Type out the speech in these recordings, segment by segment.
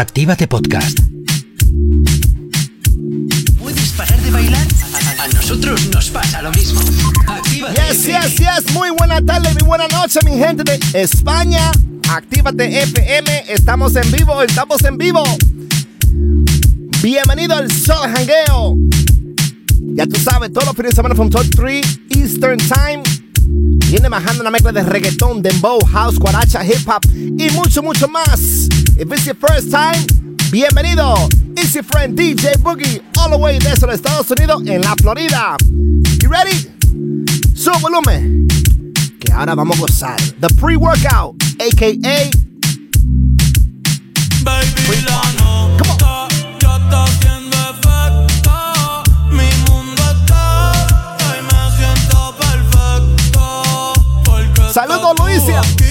Actívate Podcast. ¿Puedes parar de bailar? A, nosotros nos pasa lo mismo. Actívate. Yes, yes, yes. Muy buena tarde, muy buena noche, mi gente de España. Actívate FM. Estamos en vivo, estamos en vivo. Bienvenido al Sol Hangueo. Ya tú sabes, todos los fines de semana from 3 Eastern Time. Viene bajando una mezcla de reggaetón, dembow, house, guaracha, hip hop y mucho, mucho más. If it's your first time, bienvenido. It's your friend DJ Boogie, all the way desde los Estados Unidos en la Florida. You ready? Sube volumen. Que ahora vamos a gozar. The pre-workout, aka. Baby, Porque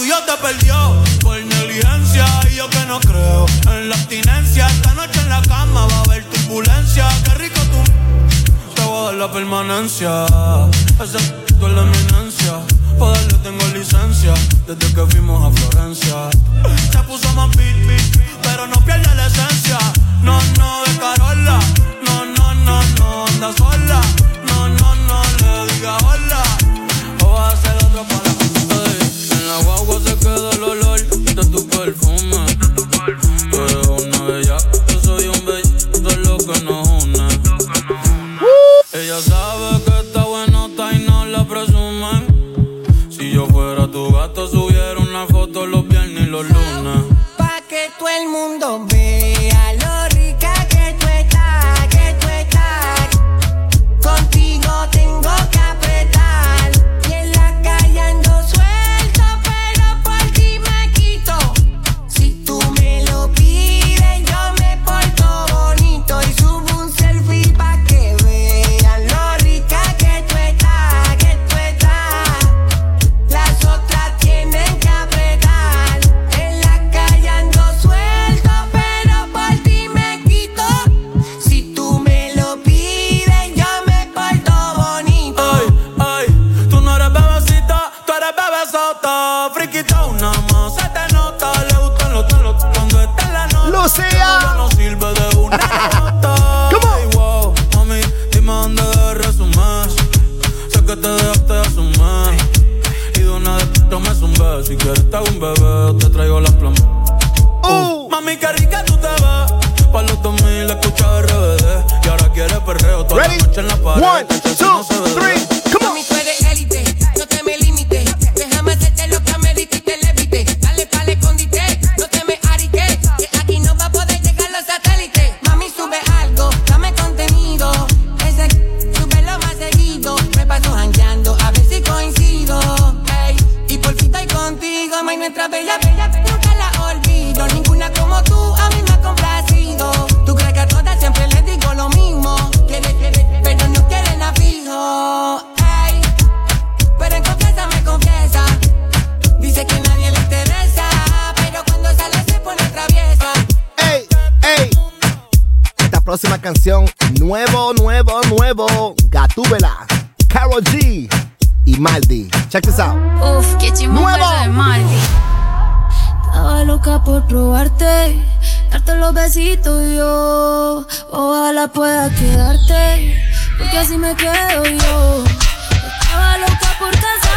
tuyo te perdió por negligencia y yo que no creo en la abstinencia. Esta noche en la cama va a haber turbulencia. Qué rico tú te voy a dar la permanencia. Ese es la eminencia. Pa' darle tengo licencia desde que fuimos a Florencia. Se puso más beat, beat, pero no pierde la esencia. No, no, de Carola. Ella sabe que está buenota y no la presumen. Si yo fuera tu gato, subiera una foto los viernes y los lunes. Pa' que todo el mundo sirve de una on. Ay, wow, mami, dime dónde de resumes. Sé que te dejaste de asumir. Y de una vez tomes un beso. Si quieres te hago un bebé, te traigo las plumas. Uh. Mami, qué rica tú te ves. Pa' los 2000 escucha RBD. Y ahora quieres perreo toda Ready? la noche en la pared. One, eso two, three. Come on. Probarte, darte los besitos yo. Ojalá pueda quedarte, porque así me quedo yo. Estaba loca por casarte,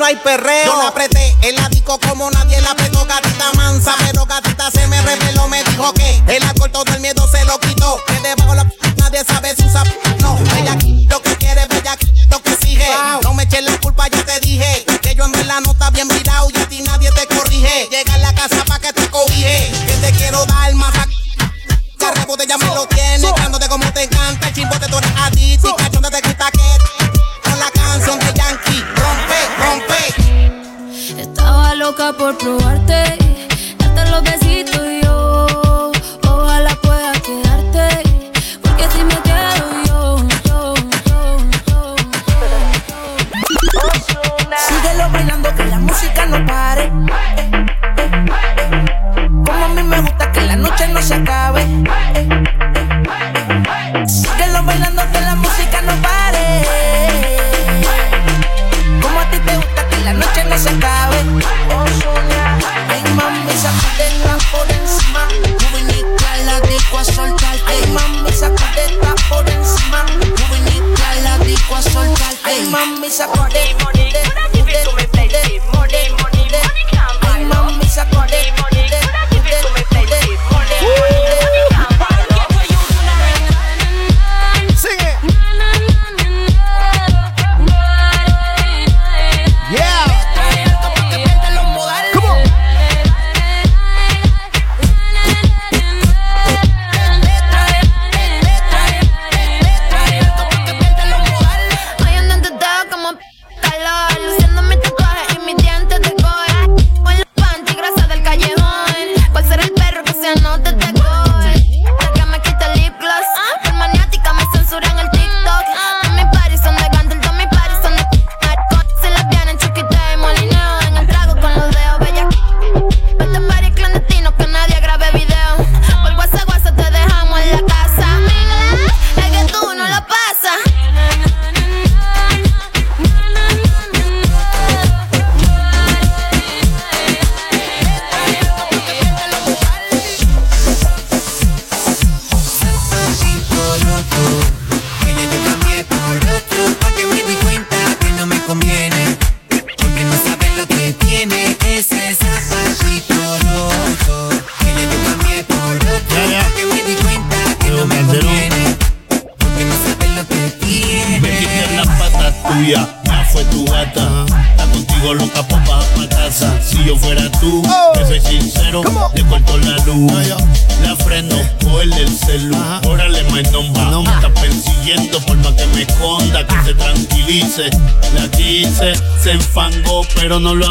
no hay perreo. Yo la apreté, el disco como nadie la apretó, gatita mansa. Pero gatita se me reveló, me dijo que el alcohol todo el miedo se lo quitó. Que debajo la p nadie sabe si usa p no. Ella lo que quiere, bella lo que exige. No me eches la culpa, ya te dije. Que yo en verdad no está bien mirado y a ti nadie te corrige. Llega a la casa pa' que te cobije. Que te quiero dar más a ya me lo tienes, cándote como te encanta, el chimbote tú eres a ti, si cachonda te loca por probarte. Darte los besitos pero no lo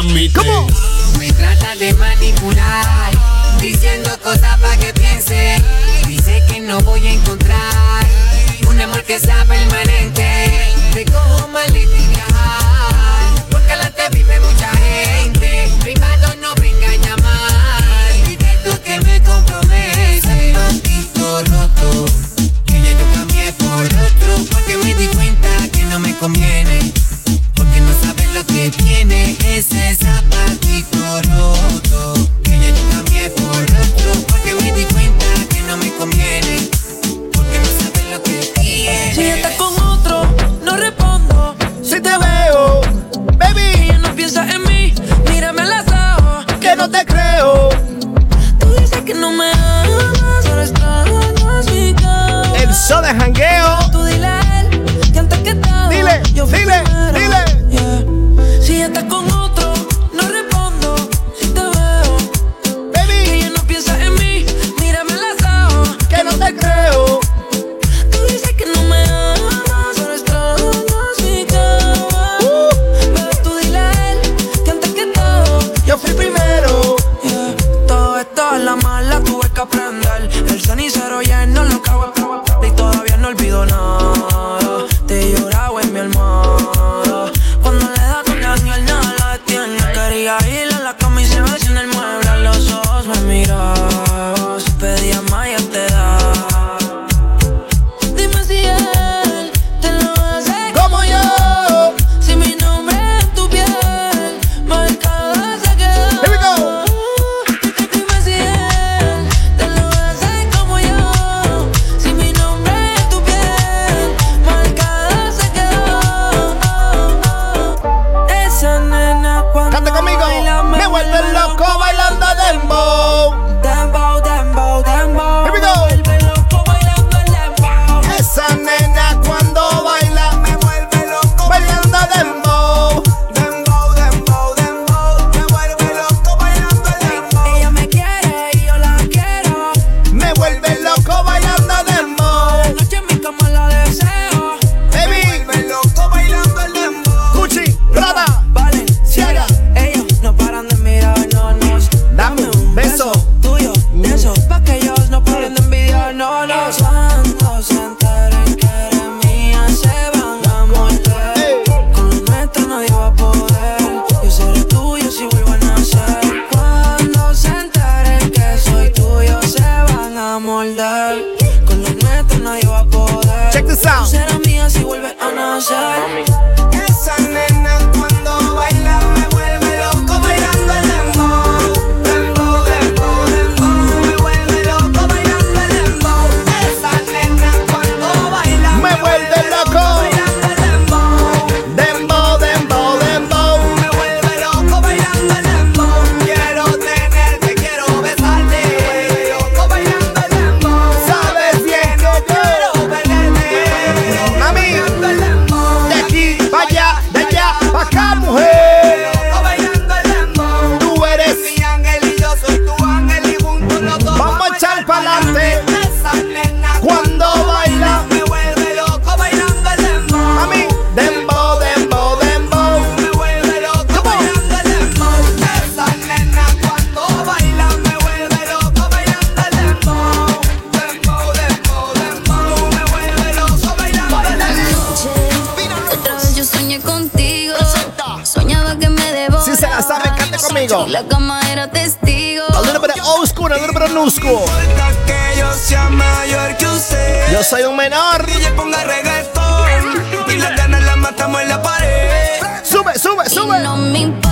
Yo, soy un menor. Y yo ponga reggaetón. Y las ganas las matamos en la pared. Sube, sube, sube.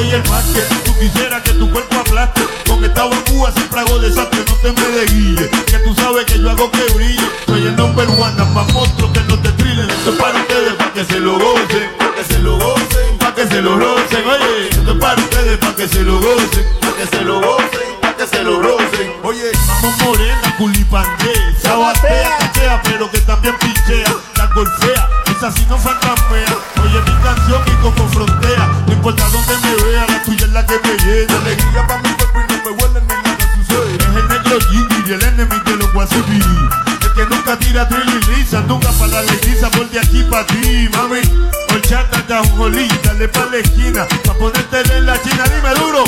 Soy el más que tú quisieras que tu cuerpo aplaste Con esta bocúa siempre hago desastre No te me de guille Que tú sabes que yo hago que brille. Soy el number one, más monstruo que no te trillen. Esto es para ustedes, para que se lo gocen Para que se lo gocen, para que se lo rocen Oye, esto es para ustedes, para que se lo gocen Para que se lo gocen, para que se lo rocen Oye, vamos morena, culipandé Sabatea, cachea, pero que también pinchea La golfea, esa sí no fantasmea la que me llena Alegría pa' mi cuerpo y no me huele ni nada sucede Es el negro Gigi el enemigo de los guasibiri El que nunca tira trill y lisa Nunca para la letiza, por de aquí pa' ti, mami Horchata, tajolí, dale pa' la esquina Pa' ponerte en la china, dime duro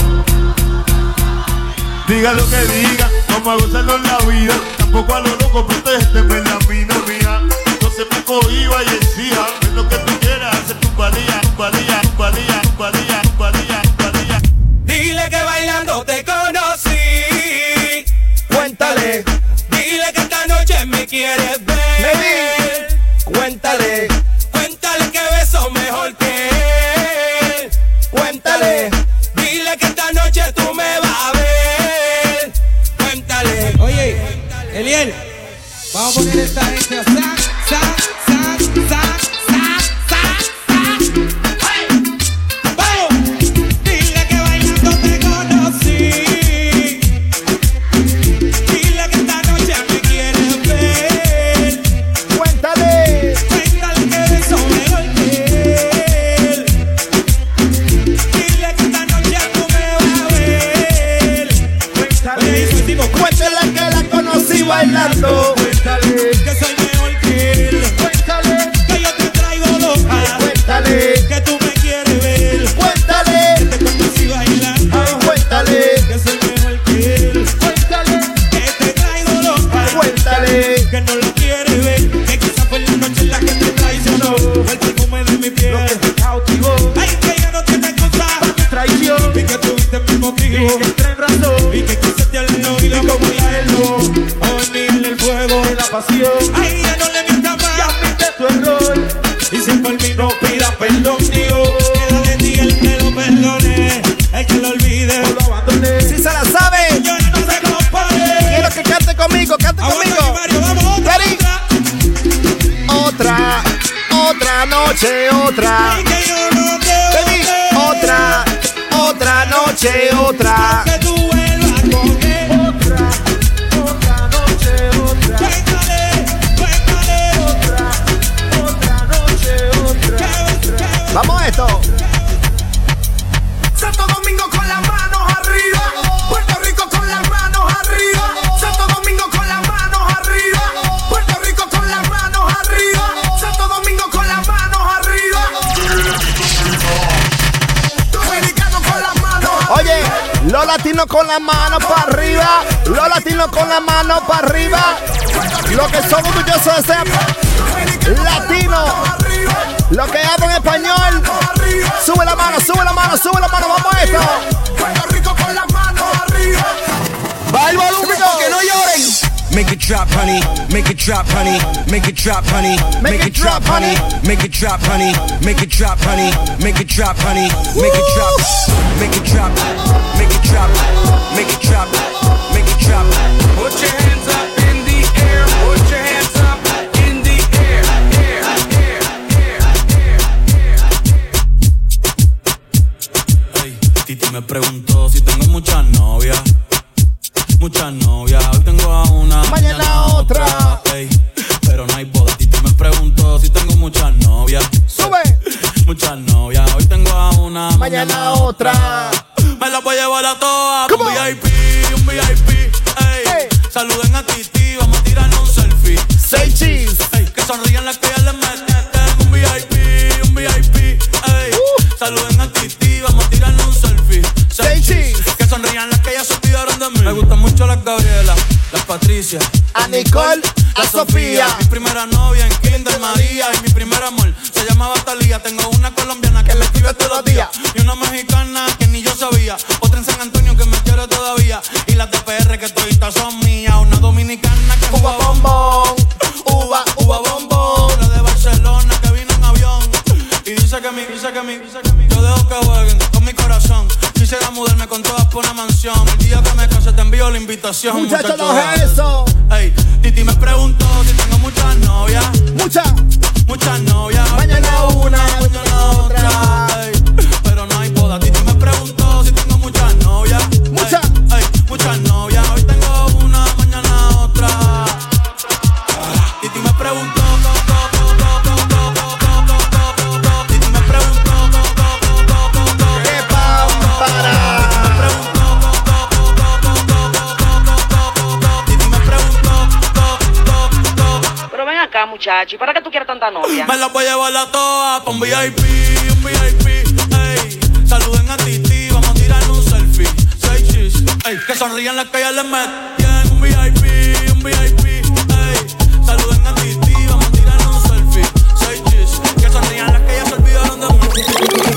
Diga lo que diga, vamos a gozarlo en la vida. Tampoco a lo loco, protégeme en la mina mía. No se me cohiba y exija. Es lo que tú quieras, hacer tu valía, tu valía, tu. Dile que bailando te conocí. Cuéntale, Dile que esta noche me quieres ver. cuéntale, Cuéntale que beso mejor que él. cuéntale. Dile que esta noche tú me vas a ver. Cuéntale. Oye, Eliel, vamos a poner esta gente latinos con la mano para arriba. Los latinos con la mano para arriba. Los que son orgullosos de ser latinos. Los que hablan español. Sube la mano, sube la mano, sube la mano. Vamos a esto. Make it drop, honey. Make it drop, honey. Make it drop, honey. Make it drop, honey. Make it drop, honey. Make it drop, honey. Make it drop, honey. Make it drop. Make it drop. Make it drop. Make it drop. Make it drop. Me la voy a llevar a todas. Un VIP, un VIP. Ey. Saluden a Titi, vamos a tirarnos un selfie. Say cheese. Que sonrían las que ya les meten. Un VIP, un VIP. Ey. Saluden a Titi, vamos a tirarnos un selfie. Say, cheese. Que sonrían las que ya se olvidaron de mí. Me gustan mucho las Gabriela, las Patricia, a Nicole a Sofía. Mi primera novia en Kinder María y mi primer amor se llamaba Talía. Tengo una colombiana que me escribe todos los días y una mexicana que ni yo sabía. Otra en San Antonio que me quiere todavía y las de PR que toditas son mías. Una dominicana que Uva bombón, uva, uva bombón. Otra de Barcelona que vino en avión y dice que mi, dice que mi, dice que mi. Yo dejo que jueguen con mi corazón. Quisiera mudarme con todas por una mansión. El día que me case te envío la invitación. Muchacho. ¿para qué tú quieres tanta novia? Me la voy a llevar a todas pa' un VIP, un VIP, ey. Saluden a Titi, vamos a tirar un selfie. Seis ey. Que sonrían las que ya les metían. Un VIP, un VIP, ey. Saluden a Titi, vamos a tirar un selfie. Seis que sonrían las que ya se olvidaron de mí.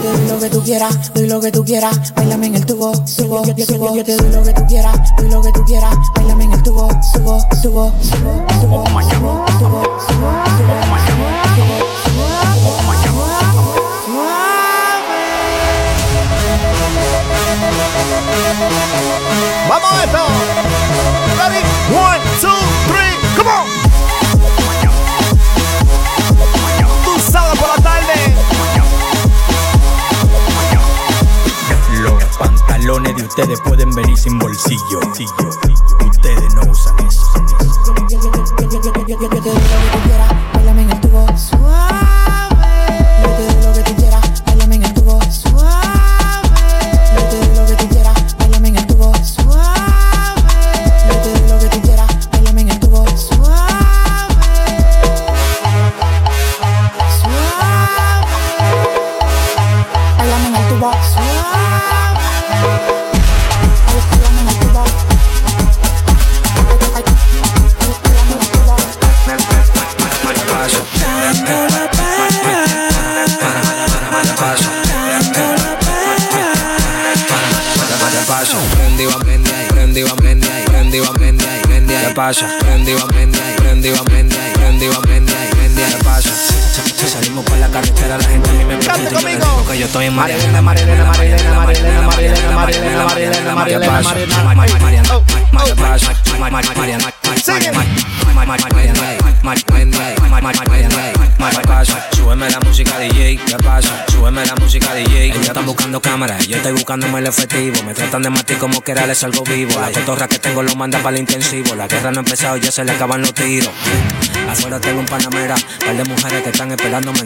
Doy lo que tú quieras, doy lo que tú quieras, bailame en el tubo, subo, subo. Yo te doy lo que tú quieras, doy lo que tú quieras, bailame en el tubo, subo, subo, subo, subo, subo, subo. Ustedes pueden venir sin bolsillo. Buscándome el efectivo. Me tratan de matar como que era les salgo vivo. La cotorra que tengo lo manda para el intensivo. La guerra no ha empezado, ya se le acaban los tiros. Afuera tengo un panamera, par de mujeres que están esperándome.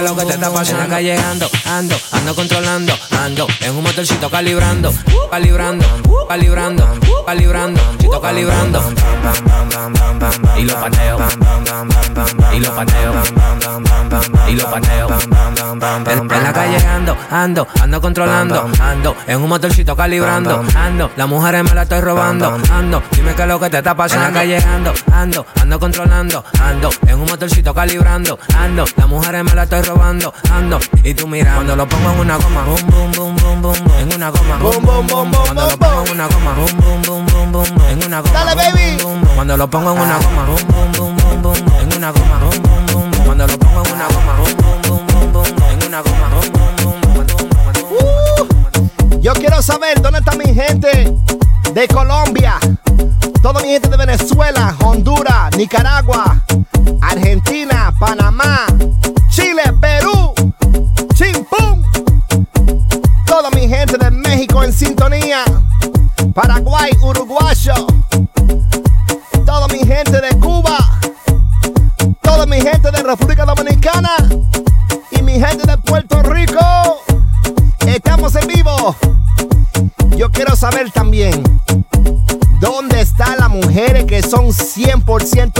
que lo que te está pasando, acá llegando, ando, ando controlando, ando, en un motorcito calibrando, calibrando, calibrando, calibrando, chito calibrando, y lo pateo, y lo pateo, y lo pateo, en, en la calle ando, ando, ando controlando, ando, en un motorcito calibrando, ando, las mujeres me la estoy robando, ando, dime que lo que te está pasando, en la calle ando, ando, ando controlando, ando, en un motorcito calibrando, ando, las mujeres me la estoy robando, ando, y tú mirando, cuando lo pongo en una goma, boom, boom, boom, boom, boom, boom, en una goma, boom, boom, boom, boom, cuando lo pongo en una goma, boom, boom, boom, boom, boom, boom, en una goma, Dale, baby. cuando lo pongo en una goma, boom, boom, boom, boom, en una goma, boom, boom, boom, boom, cuando lo pongo en una goma, boom, boom, boom, boom, boom, boom, en una goma, boom, boom, boom, boom, Yo quiero saber dónde está mi gente de Colombia, toda mi gente de Venezuela, Honduras, Nicaragua, Argentina, Panamá, sintonía. Paraguay, uruguayo. Toda mi gente de Cuba. Toda mi gente de República Dominicana. Y mi gente de Puerto Rico. Estamos en vivo. Yo quiero saber también. ¿Dónde están las mujeres que son 100%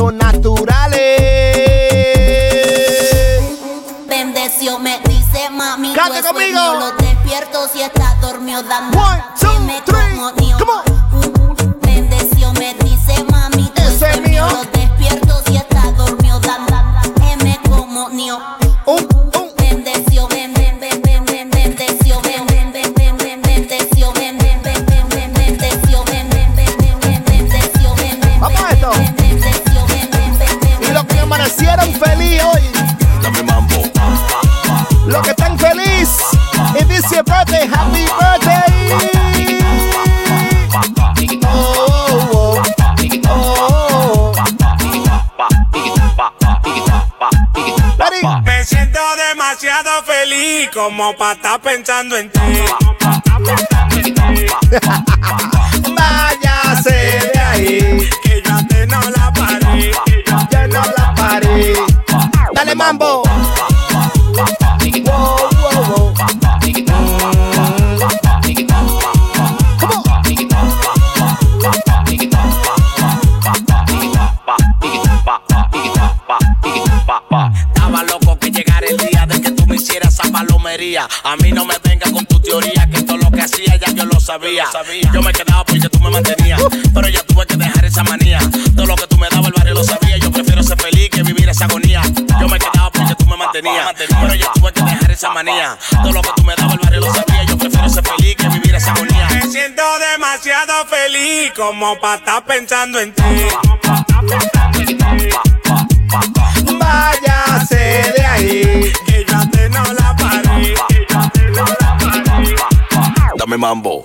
pensando en. Todo lo que tú me dabas el barrio lo sabía. Yo prefiero ser feliz que vivir esa agonía. Me siento demasiado feliz como para estar pensando en ti. Váyase de ahí. Que yo antes no la paré. Que yo antes no la paré. Dame mambo.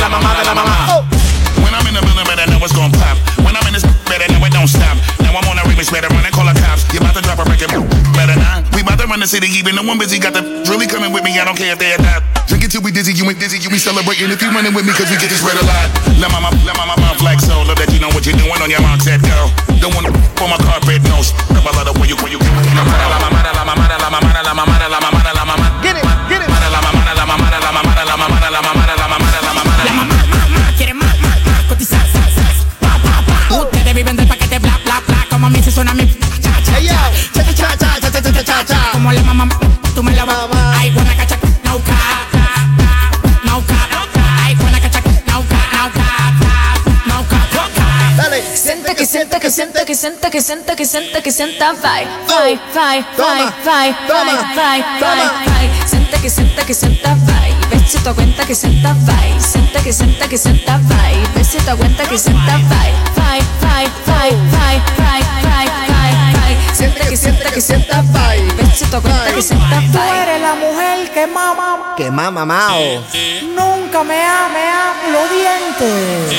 About run the city, even though I'm busy. Got the really coming with me, I don't care if they adopt. Drink it till we dizzy, you ain't dizzy, you be celebrating. If you running with me, cause we get this red a lot. Let mama, let mama mouth like so. Love that you know what you're doing on your mark, set go. Don't wanna for my carpet, no. Rub a lot of where you, where you, que siente que siente que siente que siente que sienta vai vai vai vai vai vai vai vai vai siente que siente que sienta vai besito cuenta que sienta vai siente que siente que sienta vai besito cuenta que sienta vai vai vai vai vai vai vai vai vai siente que siente que sienta vai besito cuenta que sienta Tú vai eres la mujer que mama. Que mamá, mao. Nunca me ha, me ha los dientes.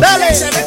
Dale.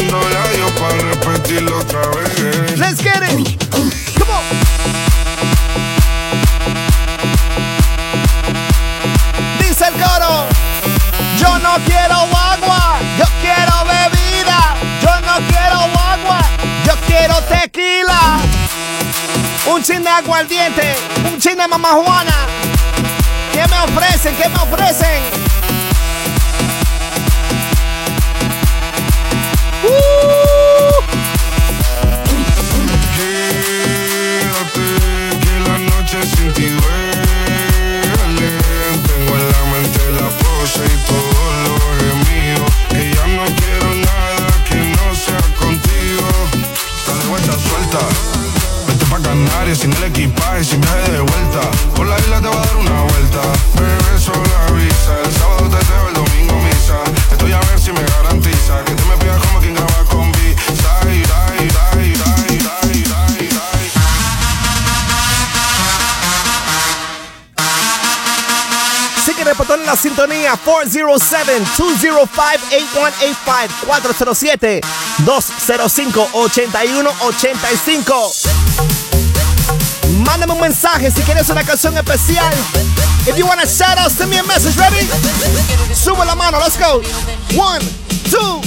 yo para. Let's get it. Come on. Dice el coro. Yo no quiero agua, yo quiero bebida. Yo no quiero agua, yo quiero tequila. Un chin de aguardiente, un chin de mamajuana. ¿Qué me ofrecen? ¿Qué me ofrecen? Tengo en la mente la pose y todo lo es mío Que ya no quiero nada Que no sea contigo Está de vuelta suelta Vete pa' Canarias y no le equipas y si me ha de vuelta. Con la isla te va a dar una vuelta la sintonía 407-205-8185 407-205-8185. Mándame un mensaje si quieres una canción especial. If you want a shout out, send me a message, ready? Sube la mano, let's go. One, two,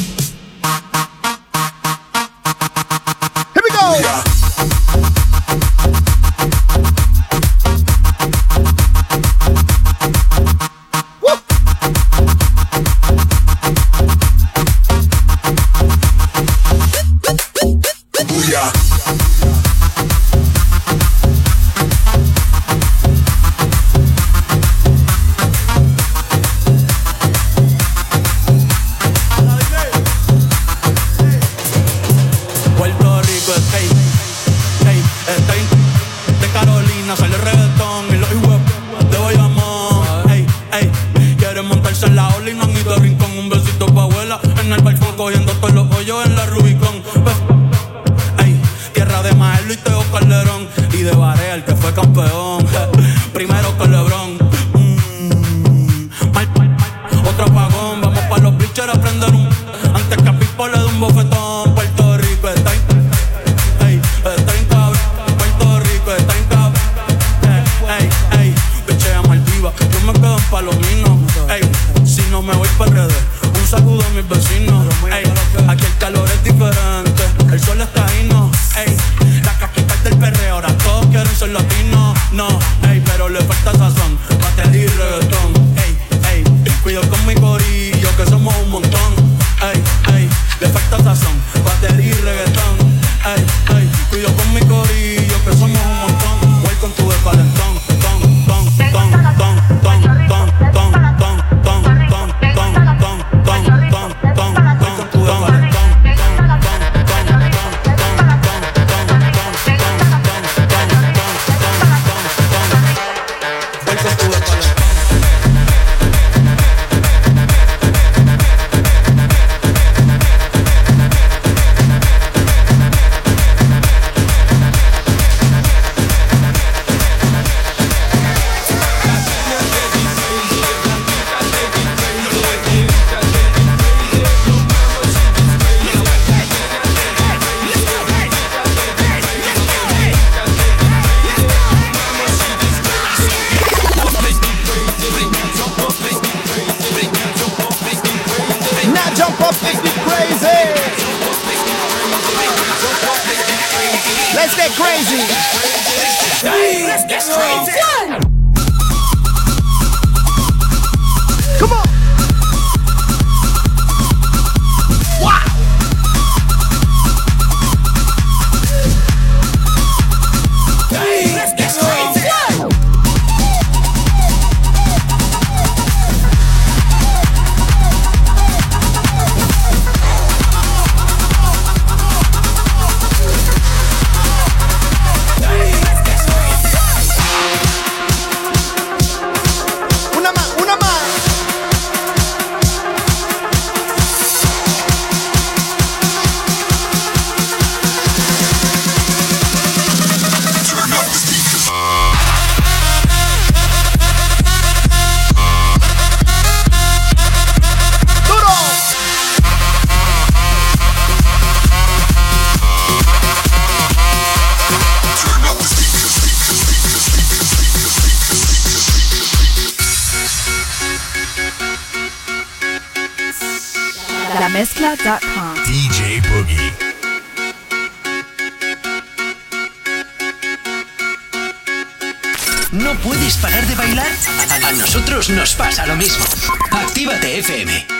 nosotros nos pasa lo mismo. Actívate FM.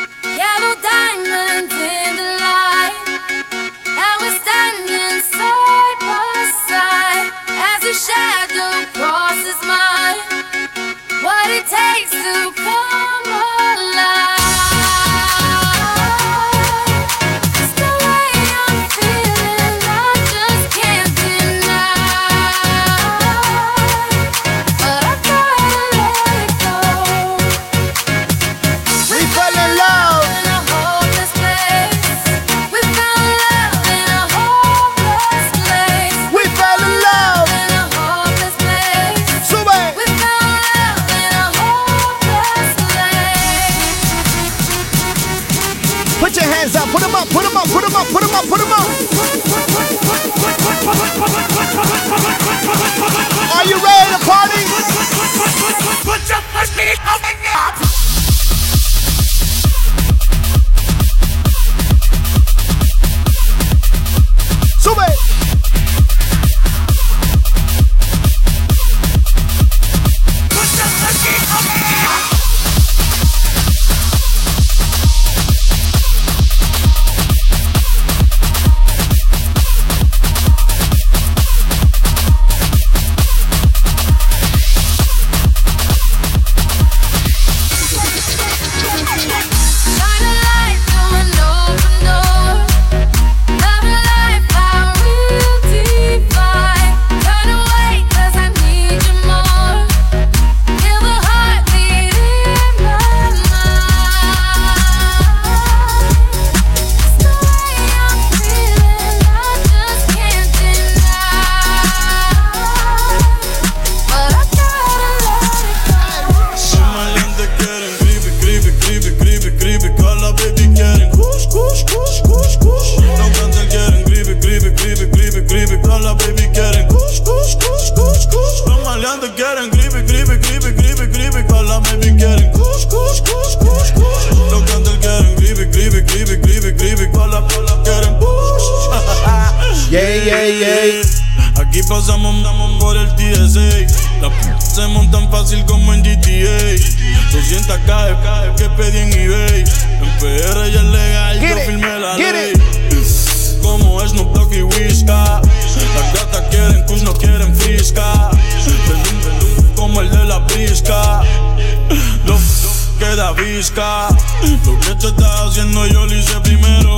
Lo que te estás haciendo yo lo hice primero.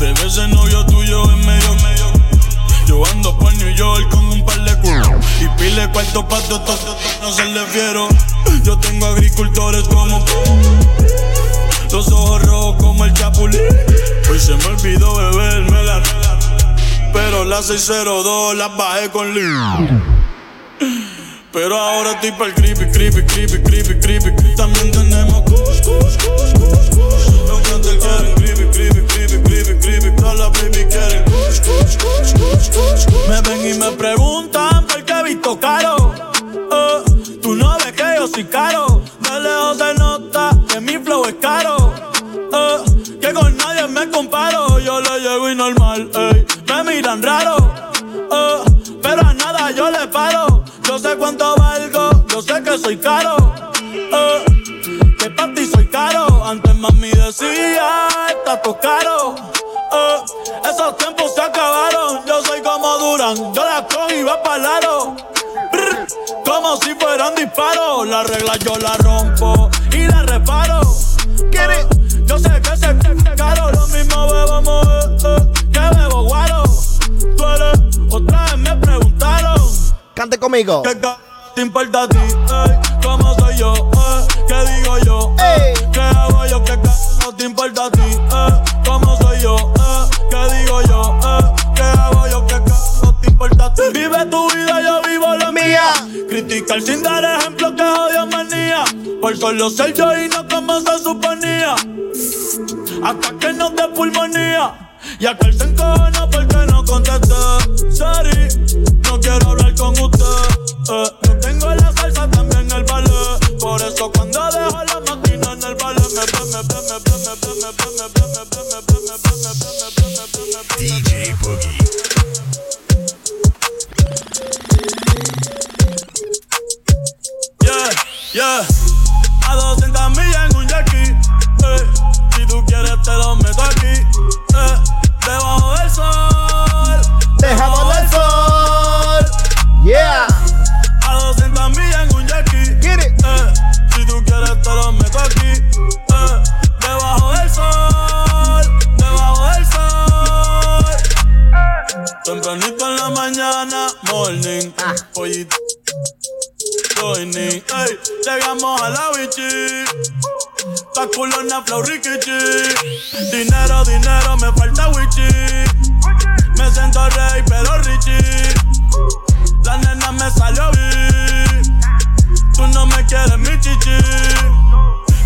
Bebé ese novio tuyo en medio, medio. Yo ando por New York con un par de culos. Y pile cuarto pa' to, to, to, no se le fiero. Yo tengo agricultores como Los ojos rojos como el chapulín. Hoy se me olvidó beberme la Pero las 602 las bajé con Lee. Pero ahora estoy pa'l creepy, creepy, creepy, creepy, creepy. También Me ven y me preguntan por qué he visto caro. Eh, tú no ves que yo soy caro. Regla yo la rompo y la reparo. Eh, Yo sé que se caro. Lo mismo bebamos eh, que bebo guaro. Tú eres, otra vez me preguntaron. Cante conmigo. ¿Qué te importa a ti? Ey, ¿Cómo soy yo? Eh, ¿Qué digo yo? Eh, ¿Qué hago yo? ¿Qué te importa a ti? Criticar sin dar ejemplo que odio manía. Por solo ser yo y no como se suponía. Hasta que no dé pulmonía. Y aquel se encojona porque no contesté. Sorry, no quiero hablar con usted. Eh, yo tengo la salsa también el ballet. Por eso cuando dejo la máquina en el ballet me me me me me me me Yeah. A 200 millas en un yaqui. Eh. Eh. Eh. Si tú quieres te lo meto aquí. Eh. Debajo del sol. Debajo del sol. Yeah. A 200 millas en un yaqui. Si tú quieres te lo meto aquí. Debajo del sol. Debajo del sol. Tempranito en la mañana, morning. Ah. Ey, llegamos a la bichi. Pa' culona flow rikichi. Dinero, dinero, me falta wichi. Me siento rey, pero richie. La nena me salió bien. Tú no me quieres, mi chichi.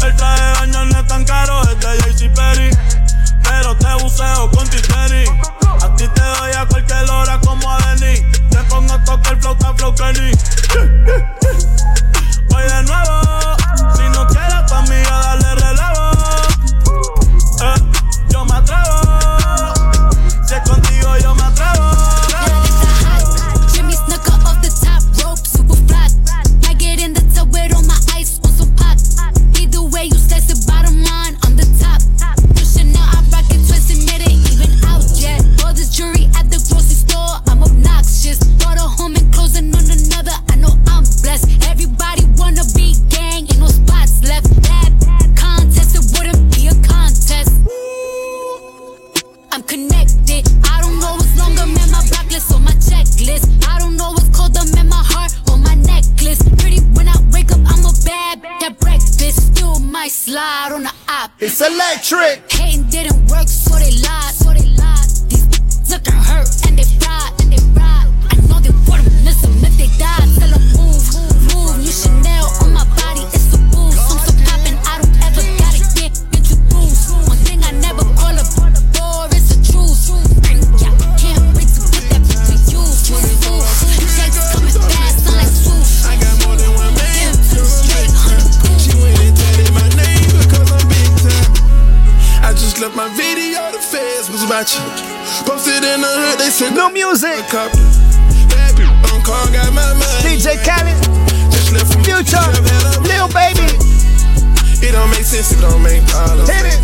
El traje de baño no es tan caro, es de JC Perry. Pero te buceo con titeri. A ti te doy a cualquier hora como a Denis. Te pongo a tocar flauta, flow Kenny. Left my video, the feds was watching. Posted in the hood, they said no music. Bad bitch on call, got my money. DJ Khaled, Just left from Future, Lil Baby. It don't make sense, it don't make dollars. Hit it.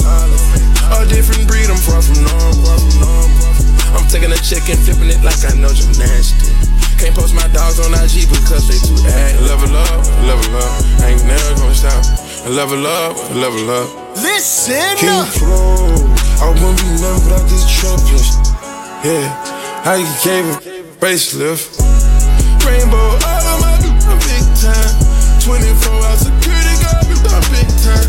A different breed, I'm far from normal. I'm taking a check and flipping it like I know gymnastics. Can't post my dogs on IG because they too act. Level up, level up. I ain't never gonna stop. Level up, level up. Listen King up. Pro, I wouldn't be nothing without this champion. Yeah, I gave it bracelet. Rainbow all on my I'm big time. 24 hour security guard, I'm big time.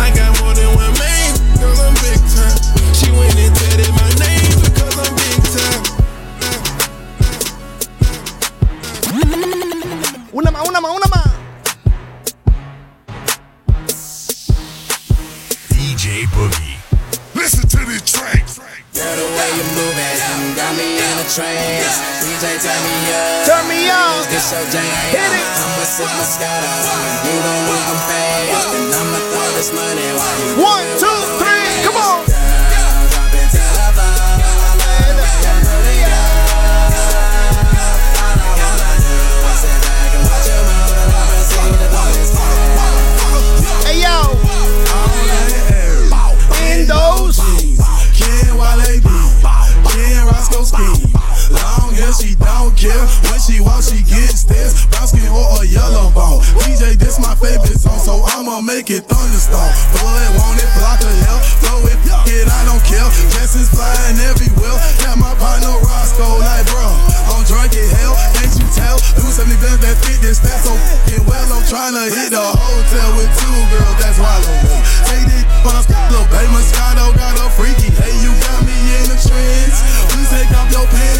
I got more than one main, cause I'm big time. She went and tatted my name because I'm big time. Una más, una más, una más. DJ Boogie. Girl, the way you move it, you got me in a trance. DJ, turn me up. Turn me up. This your jam. Hit it. I'ma sip my Moscato. You gon' move them fast. And I'ma throw this money while you One, two, three, come on. drop it to the floor. Hey yo. Ken Roscoe Ski. Long as she don't care when she walks, she gets this brown skin or a yellow bone. DJ, this my favorite song, so I'ma make it thunderstorm. It, want it, block the hell, throw it, it, I don't care. Dresses flying everywhere. Got my partner Roscoe, like bro, I'm drunk as hell, can't you tell? Do 70 bands that fit this stat so fucking well. I'm tryna hit the hotel with two girls, that's Wallow. Take this on a little baby Moscato, got a freaky no pain.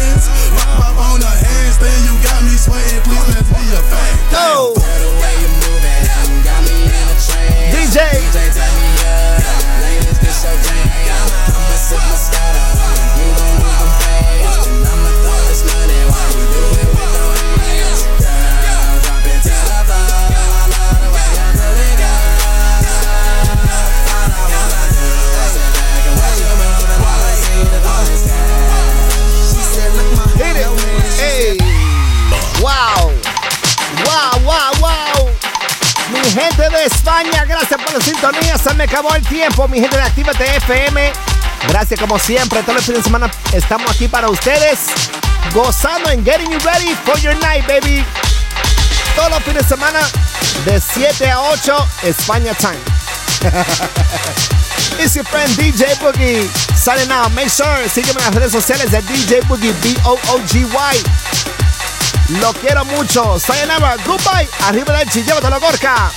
España, gracias por la sintonía. Se me acabó el tiempo, mi gente de Actívate FM. Gracias como siempre. Todos los fines de semana estamos aquí para ustedes. Gozando en Getting You Ready for Your Night, baby. Todos los fines de semana de 7 a 8 España Time. It's your friend DJ Boogie. Signing out. Make sure, sígueme en las redes sociales de DJ Boogie, B-O-O-G-Y. Lo quiero mucho. Sayonara. Goodbye. Arriba del chi. Llévatelo, Gorka.